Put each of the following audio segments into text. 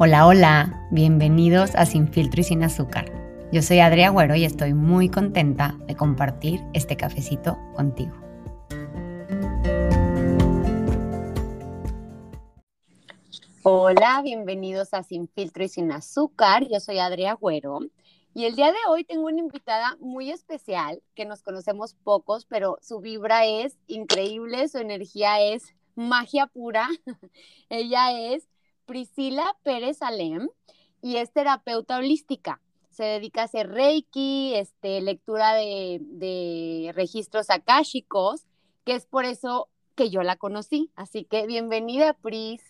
Hola, hola, bienvenidos a Sin Filtro y Sin Azúcar. Yo soy Adria Agüero y estoy muy contenta de compartir este cafecito contigo. Hola, bienvenidos a Sin Filtro y Sin Azúcar. Yo soy Adria Agüero y el día de hoy tengo una invitada muy especial que nos conocemos pocos, pero su vibra es increíble, su energía es magia pura. Ella es Priscila Pérez Alem y es terapeuta holística. Se dedica a hacer reiki, este, lectura de, registros akáshicos, que es por eso que yo la conocí. Así que bienvenida, Pris.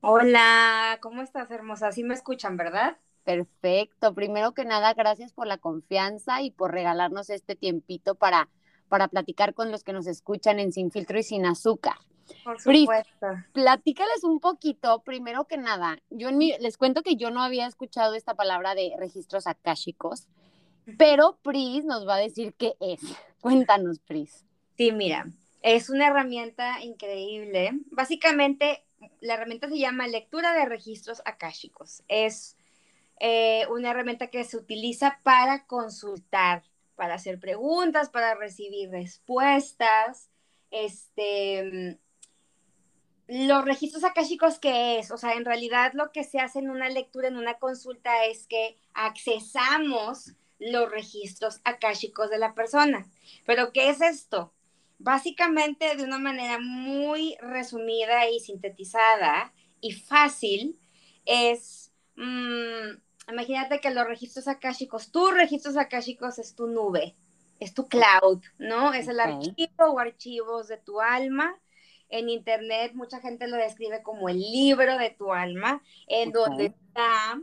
Hola, ¿cómo estás, hermosa? Sí me escuchan, ¿verdad? Perfecto. Primero que nada, gracias por la confianza y por regalarnos este tiempito para, para platicar con los que nos escuchan en Sin Filtro y Sin Azúcar. Por supuesto. platícales un poquito, primero que nada, yo les cuento que yo no había escuchado esta palabra de registros akáshicos, pero Pris nos va a decir qué es. Cuéntanos, Pris. Sí, mira, es una herramienta increíble. Básicamente, la herramienta se llama lectura de registros akáshicos. Es eh, una herramienta que se utiliza para consultar, para hacer preguntas, para recibir respuestas. Este, los registros akáshicos, ¿qué es? O sea, en realidad lo que se hace en una lectura, en una consulta, es que accesamos los registros akáshicos de la persona. Pero, ¿qué es esto? Básicamente, de una manera muy resumida y sintetizada y fácil, es, mm, imagínate que los registros akáshicos, tus registros akáshicos es tu nube, es tu cloud, ¿no? Es el archivo o archivos de tu alma en internet mucha gente lo describe como el libro de tu alma, en donde está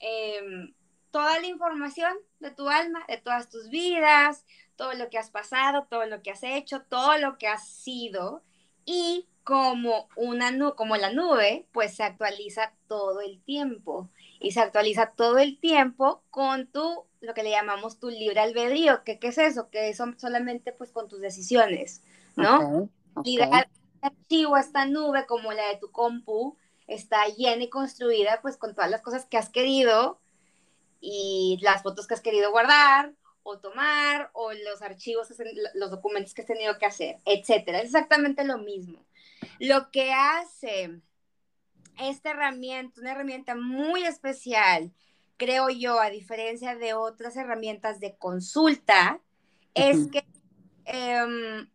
em, toda la información de tu alma, de todas tus vidas, todo lo que has pasado, todo lo que has hecho, todo lo que has sido y como una como la nube, pues se actualiza todo el tiempo y se actualiza todo el tiempo con tu lo que le llamamos tu libre albedrío, que qué es eso, que son solamente pues con tus decisiones, ¿no? Archivo, esta nube como la de tu compu, está llena y construida pues con todas las cosas que has querido y las fotos que has querido guardar o tomar o los archivos, los documentos que has tenido que hacer, etcétera. Es exactamente lo mismo. Lo que hace esta herramienta, una herramienta muy especial, creo yo, a diferencia de otras herramientas de consulta, es que em,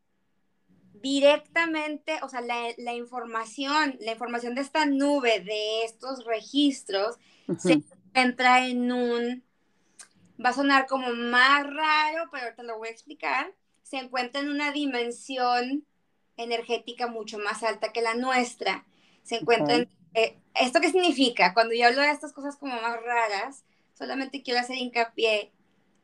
directamente, o sea, la, información, la información de esta nube, de estos registros, se encuentra en un, va a sonar como más raro, pero ahorita lo voy a explicar, se encuentra en una dimensión energética mucho más alta que la nuestra. Se encuentra en, eh, ¿Esto qué significa? Cuando yo hablo de estas cosas como más raras, solamente quiero hacer hincapié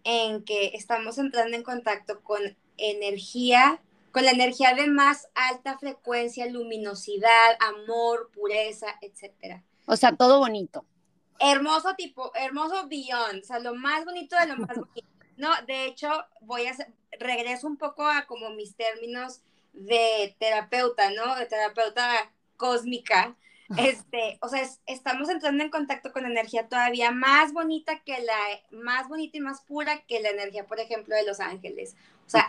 en que estamos entrando en contacto con energía con la energía de más alta frecuencia, luminosidad, amor, pureza, etcétera. O sea, todo bonito. Hermoso tipo, hermoso beyond, o sea, lo más bonito de lo más bonito. No, de hecho, voy a regreso un poco a como mis términos de terapeuta, ¿no? De terapeuta cósmica. Este, o sea, estamos entrando en contacto con energía todavía más bonita que la, más bonita y más pura que la energía, por ejemplo, de los ángeles. O sea,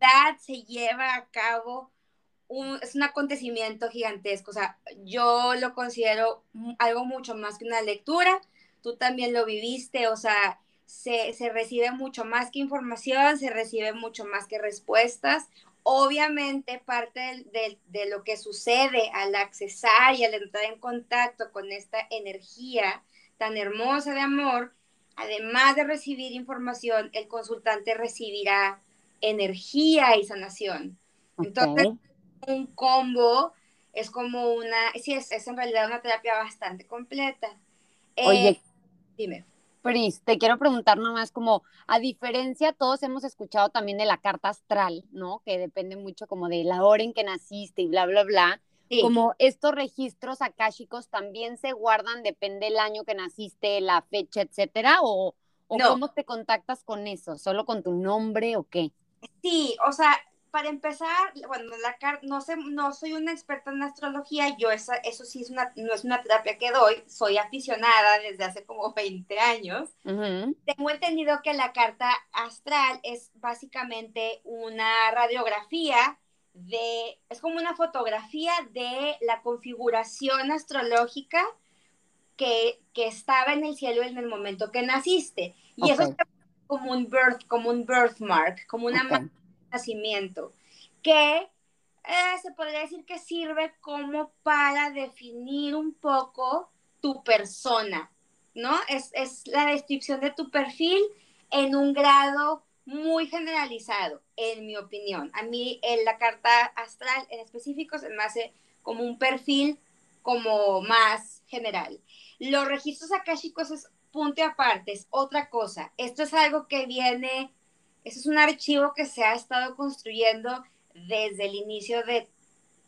en se lleva a cabo un, es un acontecimiento gigantesco. O sea, yo lo considero algo mucho más que una lectura. Tú también lo viviste, o sea, se, recibe mucho más que información, se recibe mucho más que respuestas. Obviamente, parte de, lo que sucede al accesar y al entrar en contacto con esta energía tan hermosa de amor, además de recibir información, el consultante recibirá energía y sanación. Entonces, un combo es como una, sí, es, es, en realidad una terapia bastante completa. Eh, Oye, dime. Pris, te quiero preguntar nomás como, a diferencia, todos hemos escuchado también de la carta astral, ¿no? Que depende mucho como de la hora en que naciste y bla, bla, bla. Como estos registros akáshicos también se guardan, depende el año que naciste, la fecha, etcétera, o, cómo te contactas con eso, solo con tu nombre o qué? Sí, o sea, para empezar, bueno, la no, sé, no soy una experta en astrología, yo esa, eso sí es una, no es una terapia que doy, soy aficionada desde hace como 20 años. Tengo entendido que la carta astral es básicamente una radiografía de, es como una fotografía de la configuración astrológica que, que estaba en el cielo en el momento que naciste. Y eso es como un birth, como un birthmark, como una nacimiento, que eh, se podría decir que sirve como para definir un poco tu persona, ¿no? Es, es la descripción de tu perfil en un grado muy generalizado, en mi opinión. A mí en la carta astral en específico se me hace como un perfil como más general. Los registros akáshicos es punto aparte, es otra cosa. Esto es algo que viene eso es un archivo que se ha estado construyendo desde el inicio de,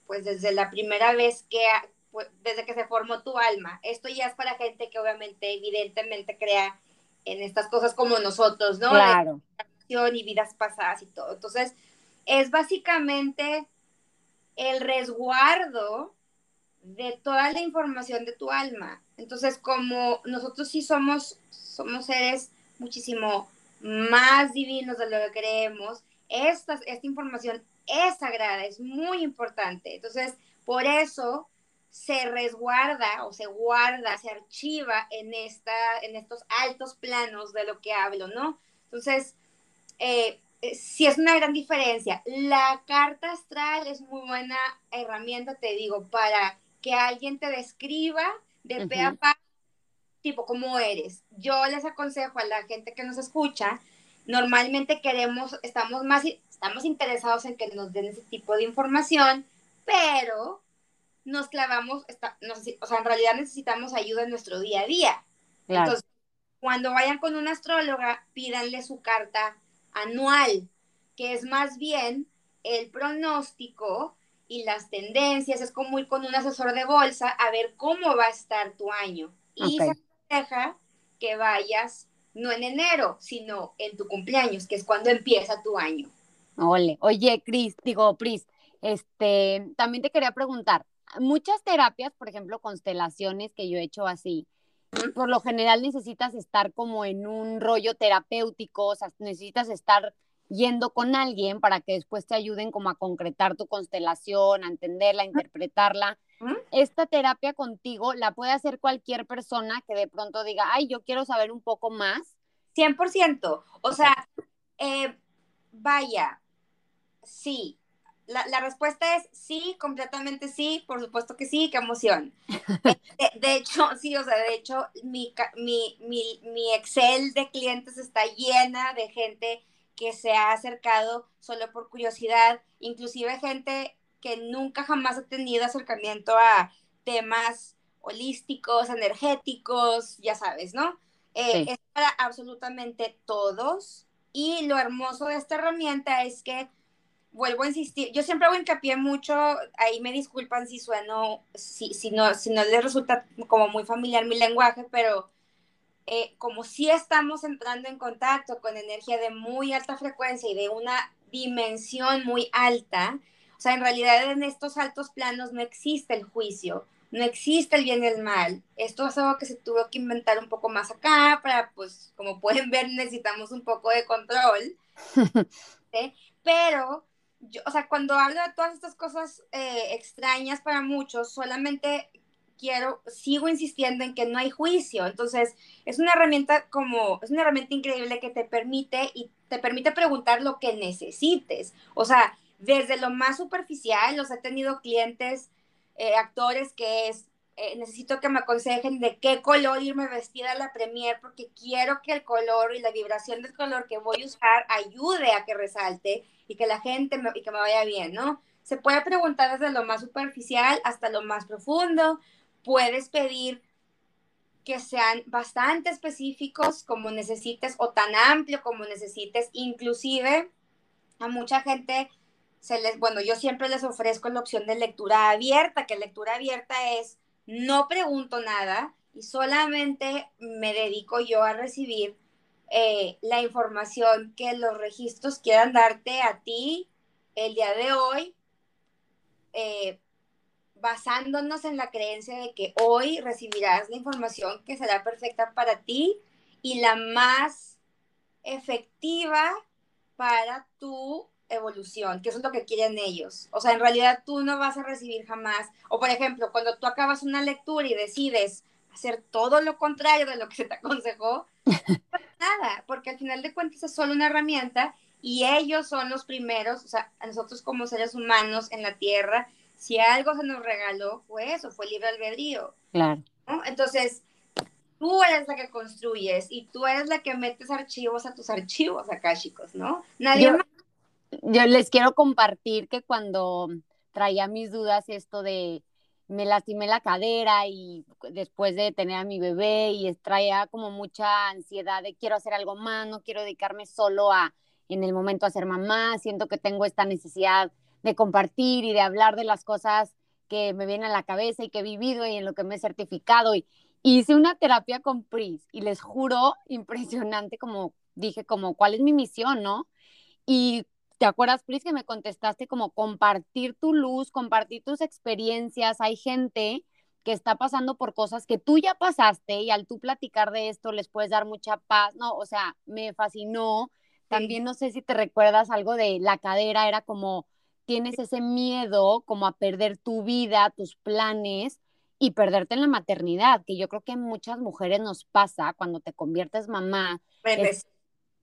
pues desde la primera vez que, pues, desde que se formó tu alma. Esto ya es para gente que obviamente, evidentemente crea en estas cosas como nosotros, ¿no? Claro. y vidas pasadas y todo. Entonces, es básicamente el resguardo de toda la información de tu alma. Entonces, como nosotros sí somos, somos seres muchísimo más divinos de lo que creemos, esta, esta información es sagrada, es muy importante. Entonces, por eso se resguarda o se guarda, se archiva en, esta, en estos altos planos de lo que hablo, ¿no? Entonces, eh, eh sí es una gran diferencia. La carta astral es muy buena herramienta, te digo, para que alguien te describa de pe a pa tipo cómo eres. Yo les aconsejo a la gente que nos escucha, normalmente queremos, estamos más, estamos interesados en que nos den ese tipo de información, pero nos clavamos, está, o sea, en realidad necesitamos ayuda en nuestro día a día. Entonces, cuando vayan con una astróloga, pídanle su carta anual, que es más bien el pronóstico y las tendencias, es como ir con un asesor de bolsa a ver cómo va a estar tu año. Y deja que vayas no en enero, sino en tu cumpleaños, que es cuando empieza tu año. Ole. Oye, Cris, digo, Pris, este, también te quería preguntar, muchas terapias, por ejemplo, constelaciones que yo he hecho así, por lo general necesitas estar como en un rollo terapéutico, o sea, necesitas estar yendo con alguien para que después te ayuden como a concretar tu constelación, a entenderla, a interpretarla. Esta terapia contigo la puede hacer cualquier persona que de pronto diga, ay, yo quiero saber un poco más. 100%. O sea, eh, vaya, sí. La, respuesta es sí, completamente sí, por supuesto que sí, qué emoción. de, hecho, sí, o sea, de hecho, mi, mi, mi, mi Excel de clientes está llena de gente que se ha acercado solo por curiosidad, inclusive gente que nunca jamás ha tenido acercamiento a temas holísticos, energéticos, ya sabes, ¿no? Eh, es para absolutamente todos. Y lo hermoso de esta herramienta es que, vuelvo a insistir, yo siempre hago hincapié mucho, ahí me disculpan si sueno, si, si, no, si no les resulta como muy familiar mi lenguaje, pero eh, como si estamos entrando en contacto con energía de muy alta frecuencia y de una dimensión muy alta, o sea, en realidad en estos altos planos no existe el juicio, no existe el bien y el mal. Esto es algo que se tuvo que inventar un poco más acá para, pues, como pueden ver, necesitamos un poco de control. Pero, yo, o sea, cuando hablo de todas estas cosas eh, extrañas para muchos, solamente quiero, sigo insistiendo en que no hay juicio. Entonces, es una herramienta como, es una herramienta increíble que te permite y te permite preguntar lo que necesites. O sea, desde lo más superficial, los he tenido clientes, eh, actores que es, eh, necesito que me aconsejen de qué color irme vestida a la premier porque quiero que el color y la vibración del color que voy a usar ayude a que resalte y que la gente me, y que me vaya bien, ¿no? Se puede preguntar desde lo más superficial hasta lo más profundo. Puedes pedir que sean bastante específicos como necesites o tan amplio como necesites. Inclusive a mucha gente se les, bueno, yo siempre les ofrezco la opción de lectura abierta, que lectura abierta es no pregunto nada y solamente me dedico yo a recibir eh, la información que los registros quieran darte a ti el día de hoy, eh, basándonos en la creencia de que hoy recibirás la información que será perfecta para ti y la más efectiva para tu evolución, que eso es lo que quieren ellos. O sea, en realidad tú no vas a recibir jamás, o por ejemplo, cuando tú acabas una lectura y decides hacer todo lo contrario de lo que se te aconsejó, nada, porque al final de cuentas es solo una herramienta y ellos son los primeros, o sea, nosotros como seres humanos en la Tierra, si algo se nos regaló, fue eso, fue libre albedrío. Claro. Entonces, tú eres la que construyes y tú eres la que metes archivos a tus archivos acá, chicos, ¿no? Nadie más. Yo les quiero compartir que cuando traía mis dudas esto de me lastimé la cadera y después de tener a mi bebé y traía como mucha ansiedad de quiero hacer algo más, no quiero dedicarme solo a en el momento a ser mamá, siento que tengo esta necesidad de compartir y de hablar de las cosas que me vienen a la cabeza y que he vivido y en lo que me he certificado. Y hice una terapia con Pris y les juro, impresionante, como dije, como cuál es mi misión, ¿no? Y te acuerdas, Pris, que me contestaste como compartir tu luz, compartir tus experiencias. Hay gente que está pasando por cosas que tú ya pasaste y al tú platicar de esto les puedes dar mucha paz, ¿no? O sea, me fascinó. También no sé si te recuerdas algo de la cadera, era como tienes ese miedo como a perder tu vida, tus planes y perderte en la maternidad, que yo creo que muchas mujeres nos pasa cuando te conviertes mamá.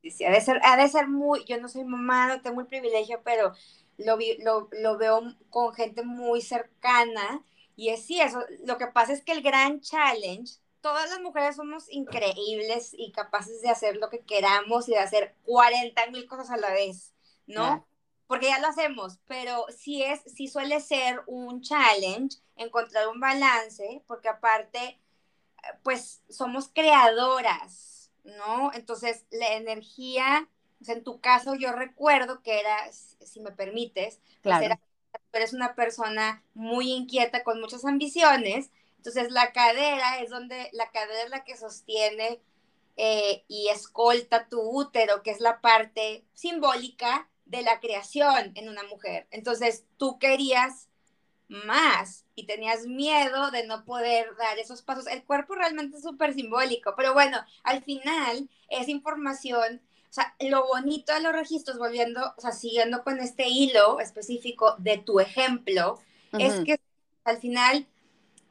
sí, ha, de ser, ha de ser muy, yo no soy mamá, no tengo el privilegio, pero lo, lo, lo veo con gente muy cercana y es sí, eso, lo que pasa es que el gran challenge, todas las mujeres somos increíbles y capaces de hacer lo que queramos y de hacer 40 mil cosas a la vez, ¿no? Porque ya lo hacemos, pero sí es, sí suele ser un challenge encontrar un balance, porque aparte, pues somos creadoras, ¿no? Entonces, la energía, en tu caso yo recuerdo que era, si me permites, pues claro. eres una persona muy inquieta con muchas ambiciones, entonces la cadera es donde, la cadera es la que sostiene eh, y escolta tu útero, que es la parte simbólica de la creación en una mujer. Entonces tú querías más y tenías miedo de no poder dar esos pasos. El cuerpo realmente es súper simbólico, pero bueno, al final es información, o sea, lo bonito de los registros, volviendo, o sea, siguiendo con este hilo específico de tu ejemplo, es que al final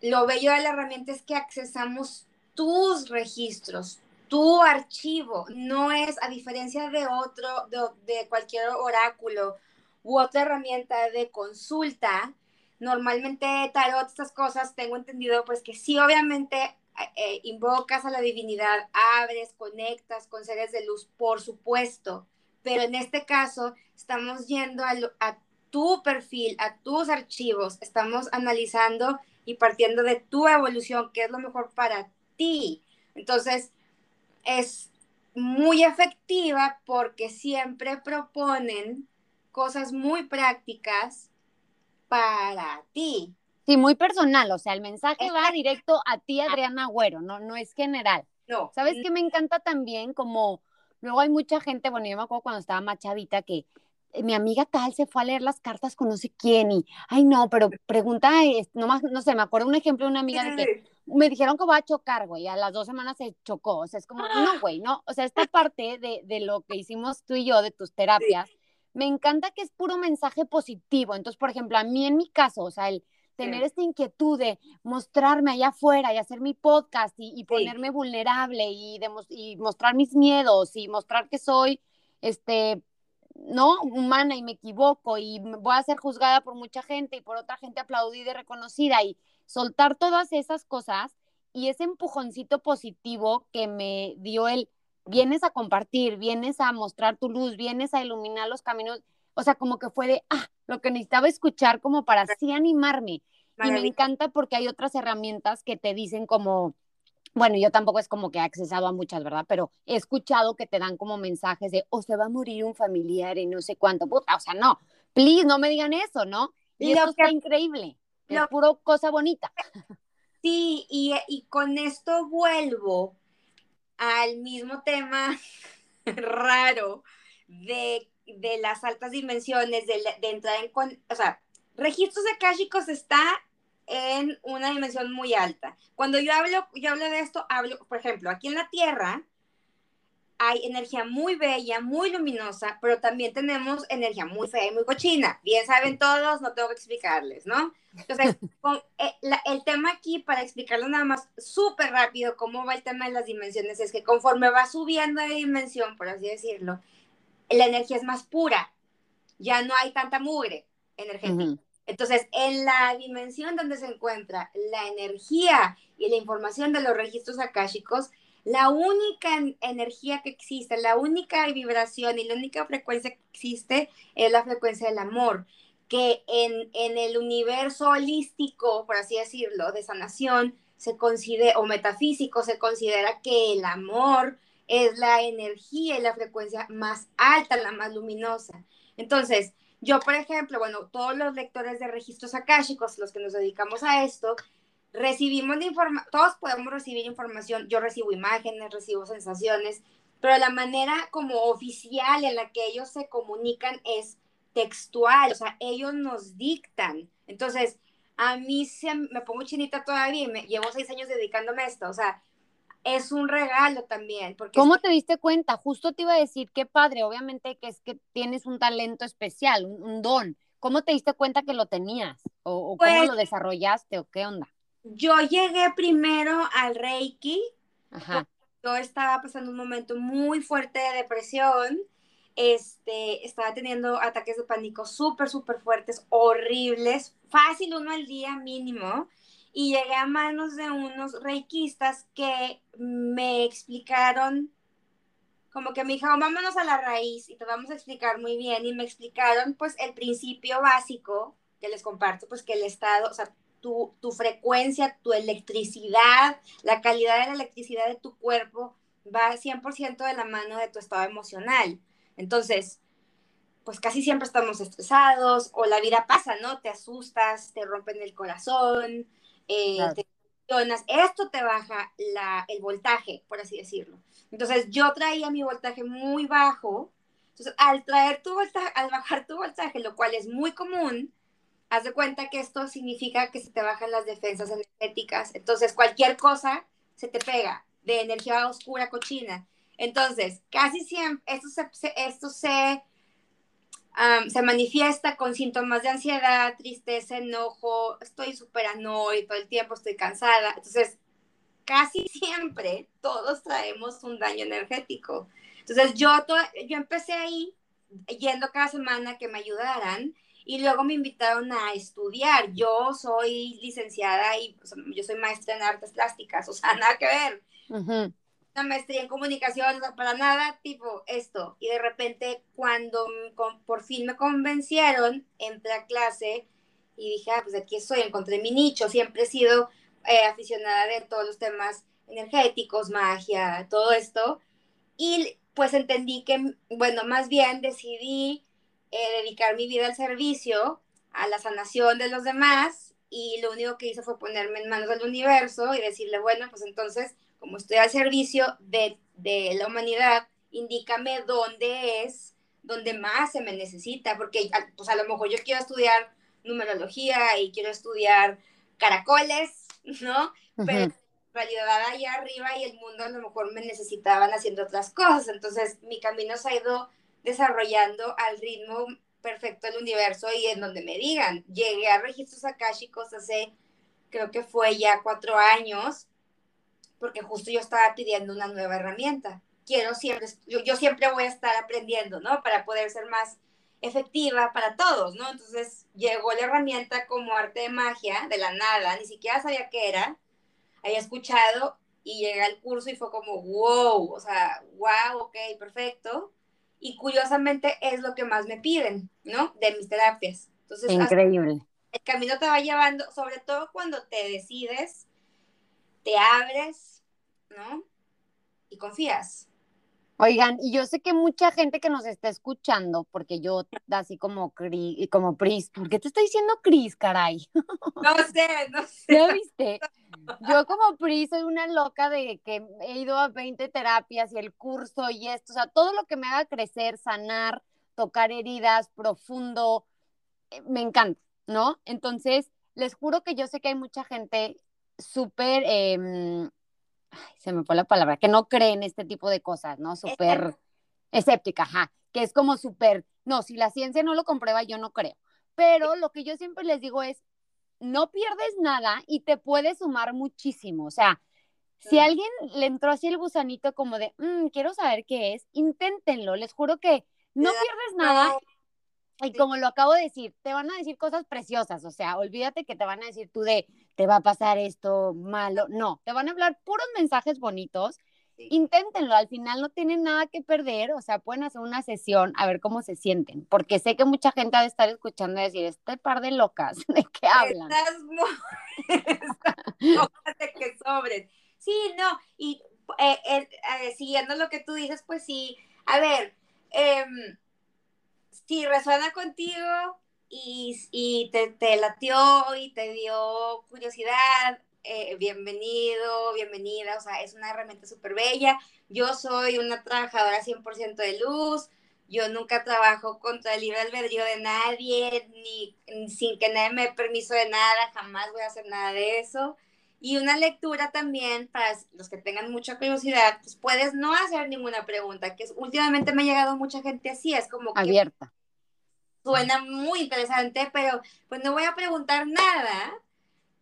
lo bello de la herramienta es que accesamos tus registros, tu archivo, no es, a diferencia de otro, de, cualquier oráculo u otra herramienta de consulta, normalmente tarot, estas cosas, tengo entendido pues que sí, obviamente eh, invocas a la divinidad, abres, conectas con seres de luz, por supuesto, pero en este caso estamos yendo a, a tu perfil, a tus archivos, estamos analizando y partiendo de tu evolución, qué es lo mejor para ti. Entonces, es muy efectiva porque siempre proponen cosas muy prácticas para ti. Sí, muy personal, o sea, el mensaje va directo a ti, Adriana Agüero, no, no es general. No. ¿Sabes qué me encanta también? Como luego hay mucha gente, bueno, yo me acuerdo cuando estaba más chavita que mi amiga tal se fue a leer las cartas con no sé quién y, ay no, pero pregunta, no, más, no sé, me acuerdo un ejemplo de una amiga de que me dijeron que voy a chocar, güey, a las dos semanas se chocó, o sea, es como, no, güey, no, o sea, esta parte de, de lo que hicimos tú y yo, de tus terapias, me encanta que es puro mensaje positivo, entonces, por ejemplo, a mí en mi caso, o sea, el tener esta inquietud de mostrarme allá afuera y hacer mi podcast y, ponerme vulnerable y, y mostrar mis miedos y mostrar que soy, este, no humana y me equivoco y voy a ser juzgada por mucha gente y por otra gente aplaudida y reconocida y soltar todas esas cosas y ese empujoncito positivo que me dio el vienes a compartir, vienes a mostrar tu luz, vienes a iluminar los caminos, o sea, como que fue de, ah, lo que necesitaba escuchar como para así animarme. Y me encanta porque hay otras herramientas que te dicen como, bueno, yo tampoco es como que he accesado a muchas, ¿verdad? Pero he escuchado que te dan como mensajes de, o se va a morir un familiar y no sé cuánto, puta, o sea, no, please, no me digan eso, ¿no? Y, eso está increíble, es puro cosa bonita. Sí, y, y con esto vuelvo al mismo tema raro de de las altas dimensiones, de, de entrar en, o sea, registros akáshicos está en una dimensión muy alta. Cuando yo hablo, yo hablo de esto, hablo, por ejemplo, aquí en la Tierra hay energía muy bella, muy luminosa, pero también tenemos energía muy fea y muy cochina. Bien saben todos, no tengo que explicarles, ¿no? Entonces, eh, el tema aquí, para explicarlo nada más súper rápido, cómo va el tema de las dimensiones, es que conforme va subiendo de dimensión, por así decirlo, la energía es más pura, ya no hay tanta mugre energética. Entonces, en la dimensión donde se encuentra la energía y la información de los registros akáshicos, la única energía que existe, la única vibración y la única frecuencia que existe es la frecuencia del amor, que en, el universo holístico, por así decirlo, de sanación, se considera, o metafísico, se considera que el amor es la energía y la frecuencia más alta, la más luminosa. Entonces, yo, por ejemplo, bueno, todos los lectores de registros akáshicos, los que nos dedicamos a esto, recibimos información, todos podemos recibir información, yo recibo imágenes, recibo sensaciones, pero la manera como oficial en la que ellos se comunican es textual, o sea, ellos nos dictan. Entonces, a mí se, me pongo chinita todavía y me, llevo seis años dedicándome a esto, o sea, es un regalo también. Porque ¿Cómo te diste cuenta? Justo te iba a decir, qué padre, obviamente que es que tienes un talento especial, un, don. ¿Cómo te diste cuenta que lo tenías? ¿O, cómo pues lo desarrollaste o qué onda? Yo llegué primero al Reiki. Ajá. Yo estaba pasando un momento muy fuerte de depresión. Este, estaba teniendo ataques de pánico súper, súper fuertes, horribles, fácil uno al día mínimo y llegué a manos de unos reikistas que me explicaron, como que me dijeron, vámonos a la raíz y te vamos a explicar muy bien. Y me explicaron, pues, el principio básico que les comparto, pues, que el estado, o sea, tu, tu frecuencia, tu electricidad, la calidad de la electricidad de tu cuerpo va 100% de la mano de tu estado emocional. Entonces, pues casi siempre estamos estresados o la vida pasa, ¿no? Te asustas, te rompen el corazón, eh, esto te baja la, el voltaje, por así decirlo. Entonces yo traía mi voltaje muy bajo, entonces al traer tu voltaje, al bajar tu voltaje, lo cual es muy común, haz de cuenta que esto significa que se te bajan las defensas energéticas, entonces cualquier cosa se te pega de energía oscura, cochina. Entonces, casi siempre, esto se, esto se se manifiesta con síntomas de ansiedad, tristeza, enojo, estoy súper annoyed todo el tiempo, estoy cansada. Entonces, casi siempre todos traemos un daño energético. Entonces, yo, yo empecé ahí yendo cada semana que me ayudaran y luego me invitaron a estudiar. Yo soy licenciada y yo soy maestra en artes plásticas, o sea, nada que ver una maestría en comunicación, para nada, tipo esto. Y de repente, cuando por fin me convencieron, entré a clase y dije, ah, pues aquí estoy, encontré mi nicho. Siempre he sido eh, aficionada de todos los temas energéticos, magia, todo esto. Y pues entendí que, bueno, más bien decidí eh, dedicar mi vida al servicio, a la sanación de los demás. Y lo único que hice fue ponerme en manos del universo y decirle, bueno, pues entonces como estoy al servicio de, la humanidad, indícame dónde es, dónde más se me necesita, porque pues a lo mejor yo quiero estudiar numerología y quiero estudiar caracoles, ¿no? Pero en realidad allá arriba y el mundo a lo mejor me necesitaban haciendo otras cosas, entonces mi camino se ha ido desarrollando al ritmo perfecto del universo y en donde me digan, llegué a registros akáshicos hace, creo que fue ya cuatro años, porque justo yo estaba pidiendo una nueva herramienta. Quiero siempre, yo, siempre voy a estar aprendiendo, ¿no? Para poder ser más efectiva para todos, ¿no? Entonces llegó la herramienta como arte de magia, de la nada, ni siquiera sabía qué era, había escuchado y llegué al curso y fue como, wow, o sea, wow, ok, perfecto. Y curiosamente es lo que más me piden, ¿no? De mis terapias. Entonces, Increíble. El camino te va llevando, sobre todo cuando te decides te abres, ¿no? Y confías. Oigan, y yo sé que mucha gente que nos está escuchando, porque yo así como, como Pris, ¿por qué te estoy diciendo Cris, caray? No sé, no sé. ¿Ya viste? Yo como Pris soy una loca de que he ido a 20 terapias y el curso y esto, o sea, todo lo que me haga crecer, sanar, tocar heridas profundo, eh, me encanta, ¿no? Entonces, les juro que yo sé que hay mucha gente súper, em, se me fue la palabra, que no cree en este tipo de cosas, ¿no? Súper escéptica, ajá, que es como súper, no, si la ciencia no lo comprueba, yo no creo. Pero lo que yo siempre les digo es, no pierdes nada y te puede sumar muchísimo. O sea, si a alguien le entró así el gusanito como de, mm, quiero saber qué es, inténtenlo. Les juro que no pierdes nada. Y como lo acabo de decir, te van a decir cosas preciosas. O sea, olvídate que te van a decir tú de, te va a pasar esto malo. No, te van a hablar puros mensajes bonitos Inténtenlo, al final no tienen nada que perder, o sea, pueden hacer una sesión a ver cómo se sienten, porque sé que mucha gente ha de estar escuchando y decir, este par de locas, ¿de qué hablan? Estás muy... de que sobres. Sí, no, y eh, eh, siguiendo lo que tú dices, pues sí, a ver, em, si resuena contigo y, y te, te latió y te dio curiosidad, eh, bienvenido, bienvenida, o sea, es una herramienta súper bella. Yo soy una trabajadora 100% de luz, yo nunca trabajo contra el libre albedrío de nadie, ni, sin que nadie me dé permiso de nada, jamás voy a hacer nada de eso. Y una lectura también, para los que tengan mucha curiosidad, pues puedes no hacer ninguna pregunta, que últimamente me ha llegado mucha gente así, es como que abierta. Suena muy interesante, pero pues no voy a preguntar nada,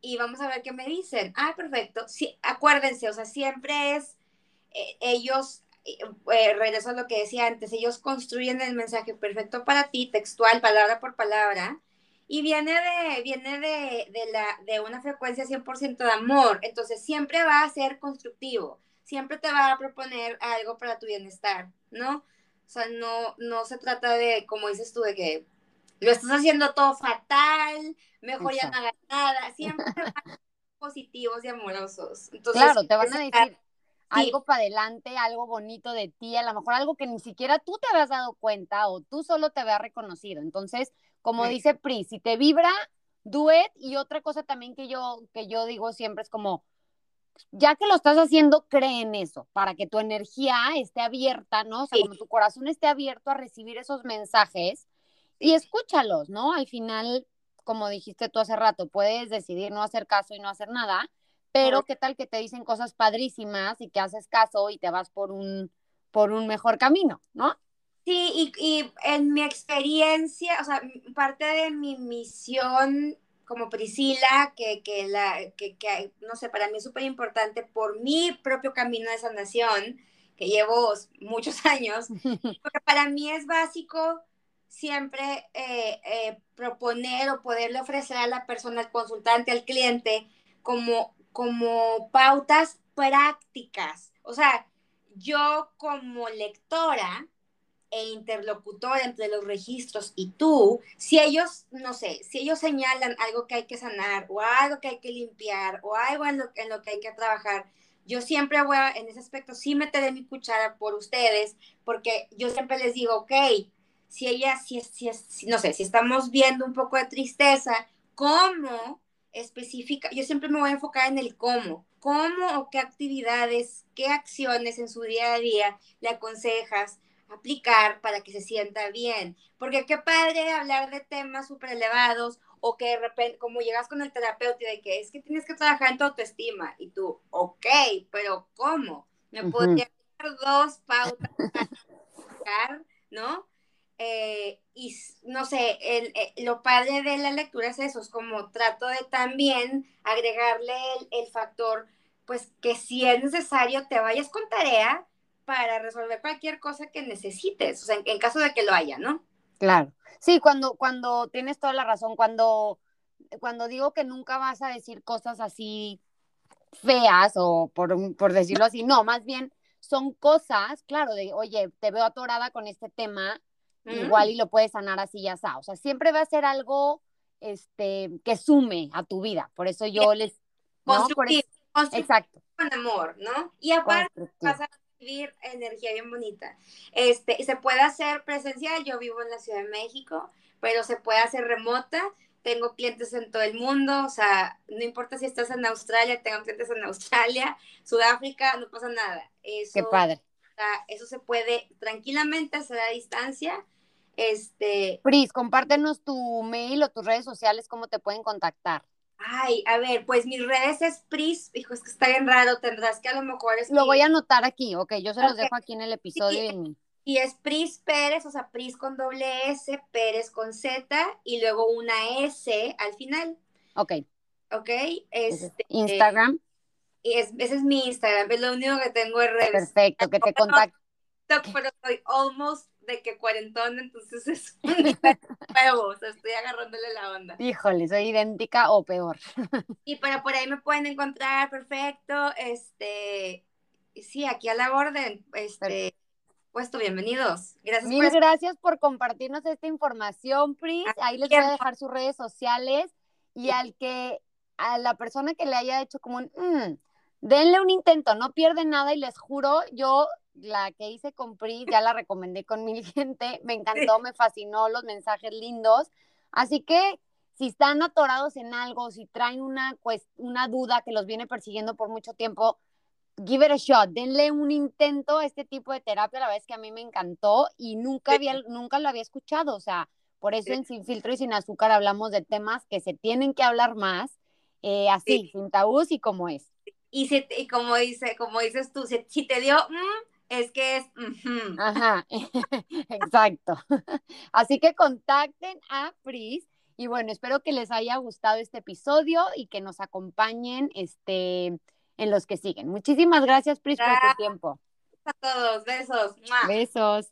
y vamos a ver qué me dicen. Ah, perfecto. Sí, acuérdense, o sea, siempre es eh, ellos, eh, eh, regreso a lo que decía antes, ellos construyen el mensaje perfecto para ti, textual, palabra por palabra, y viene de, viene de, de, la, de una frecuencia 100% de amor. Entonces, siempre va a ser constructivo, siempre te va a proponer algo para tu bienestar, ¿no? O sea, no, no se trata de, como dices tú, de que lo estás haciendo todo fatal, mejor ya no hagas nada, siempre positivos y amorosos. Entonces, claro, te van a decir algo para adelante, algo bonito de ti, a lo mejor algo que ni siquiera tú te habías dado cuenta o tú solo te habías reconocido. Entonces, como dice Pri, si te vibra, do it. Y otra cosa también que yo, que yo digo siempre es como, ya que lo estás haciendo, cree en eso, para que tu energía esté abierta, ¿no? O sea, como tu corazón esté abierto a recibir esos mensajes y escúchalos, ¿no? Al final, como dijiste tú hace rato, puedes decidir no hacer caso y no hacer nada, pero qué tal que te dicen cosas padrísimas y que haces caso y te vas por un, por un mejor camino, ¿no? Sí, y, y en mi experiencia, o sea, parte de mi misión como Priscila, que, que, la, que, que no sé, para mí es súper importante por mi propio camino de sanación, que llevo muchos años, porque para mí es básico siempre eh, eh, proponer o poderle ofrecer a la persona, al consultante, al cliente, como, como pautas prácticas. O sea, yo como lectora e interlocutora entre los registros y tú, si ellos, no sé, si ellos señalan algo que hay que sanar o algo que hay que limpiar o algo en lo, en lo que hay que trabajar, yo siempre voy a, en ese aspecto, sí meteré mi cuchara por ustedes, porque yo siempre les digo, ok, si ella, si, si, si, no sé, si estamos viendo un poco de tristeza, ¿cómo específica? Yo siempre me voy a enfocar en el cómo. ¿Cómo o qué actividades, qué acciones en su día a día le aconsejas aplicar para que se sienta bien? Porque qué padre hablar de temas súper elevados o que de repente, como llegas con el terapeuta y de que es que tienes que trabajar en tu autoestima y tú, ok, pero ¿cómo? Me podría dar dos pautas para ¿no? Eh, y no sé, el, eh, lo padre de la lectura es eso, es como trato de también agregarle el, factor, pues que si es necesario te vayas con tarea para resolver cualquier cosa que necesites, o sea, en, caso de que lo haya, ¿no? Claro. Sí, cuando, cuando tienes toda la razón, cuando, cuando digo que nunca vas a decir cosas así feas o por, por decirlo así, no, más bien son cosas, claro, de, oye, te veo atorada con este tema, igual y lo puedes sanar así ya está. O sea, siempre va a ser algo este, que sume a tu vida. Por eso yo les... ¿no? Exacto. Con amor, ¿no? Y aparte vas a recibir energía bien bonita. Este, se puede hacer presencial, yo vivo en la Ciudad de México, pero se puede hacer remota. Tengo clientes en todo el mundo, o sea, no importa si estás en Australia, tengo clientes en Australia, Sudáfrica, no pasa nada. Eso, Qué padre. eso se puede tranquilamente hacer a distancia Este. Pris, compártenos tu mail o tus redes sociales, cómo te pueden contactar. Ay, a ver, pues mis redes es Pris, hijo, es que está bien raro, tendrás que a lo mejor es. Lo voy a anotar aquí, ok, yo se los dejo aquí en el episodio. Sí. Y es Pris Pérez, o sea, Pris con doble S, Pérez con Z y luego una S al final. Ok. Ok. Este, Instagram. Y es, ese es mi Instagram, es lo único que tengo en redes. Perfecto, que te contacte. pero estoy almost de que cuarentón, entonces es un nuevo, o sea, estoy agarrándole la onda. Híjole, soy idéntica o peor. Y pero por ahí me pueden encontrar, perfecto, este, sí, aquí a la orden, este, puesto, bienvenidos. Gracias Mil gracias por compartirnos esta información, Pris, ahí les voy a dejar sus redes sociales y al que, a la persona que le haya hecho como un, mm, denle un intento, no pierde nada y les juro, yo la que hice con Pri, ya la recomendé con mil gente, me encantó, me fascinó los mensajes lindos, así que si están atorados en algo, si traen una, pues, una duda que los viene persiguiendo por mucho tiempo, give it a shot, denle un intento a este tipo de terapia, la verdad es que a mí me encantó y nunca, había, nunca lo había escuchado, o sea, por eso en Sin Filtro y Sin Azúcar hablamos de temas que se tienen que hablar más, eh, así, sin tabús y como es. Y, si, y como, dice, como dices tú, si, te dio... Mm, es que es... Ajá, exacto. Así que contacten a Pris y bueno, espero que les haya gustado este episodio y que nos acompañen este, en los que siguen. Muchísimas gracias, Pris, por tu tiempo. A todos, besos. Besos.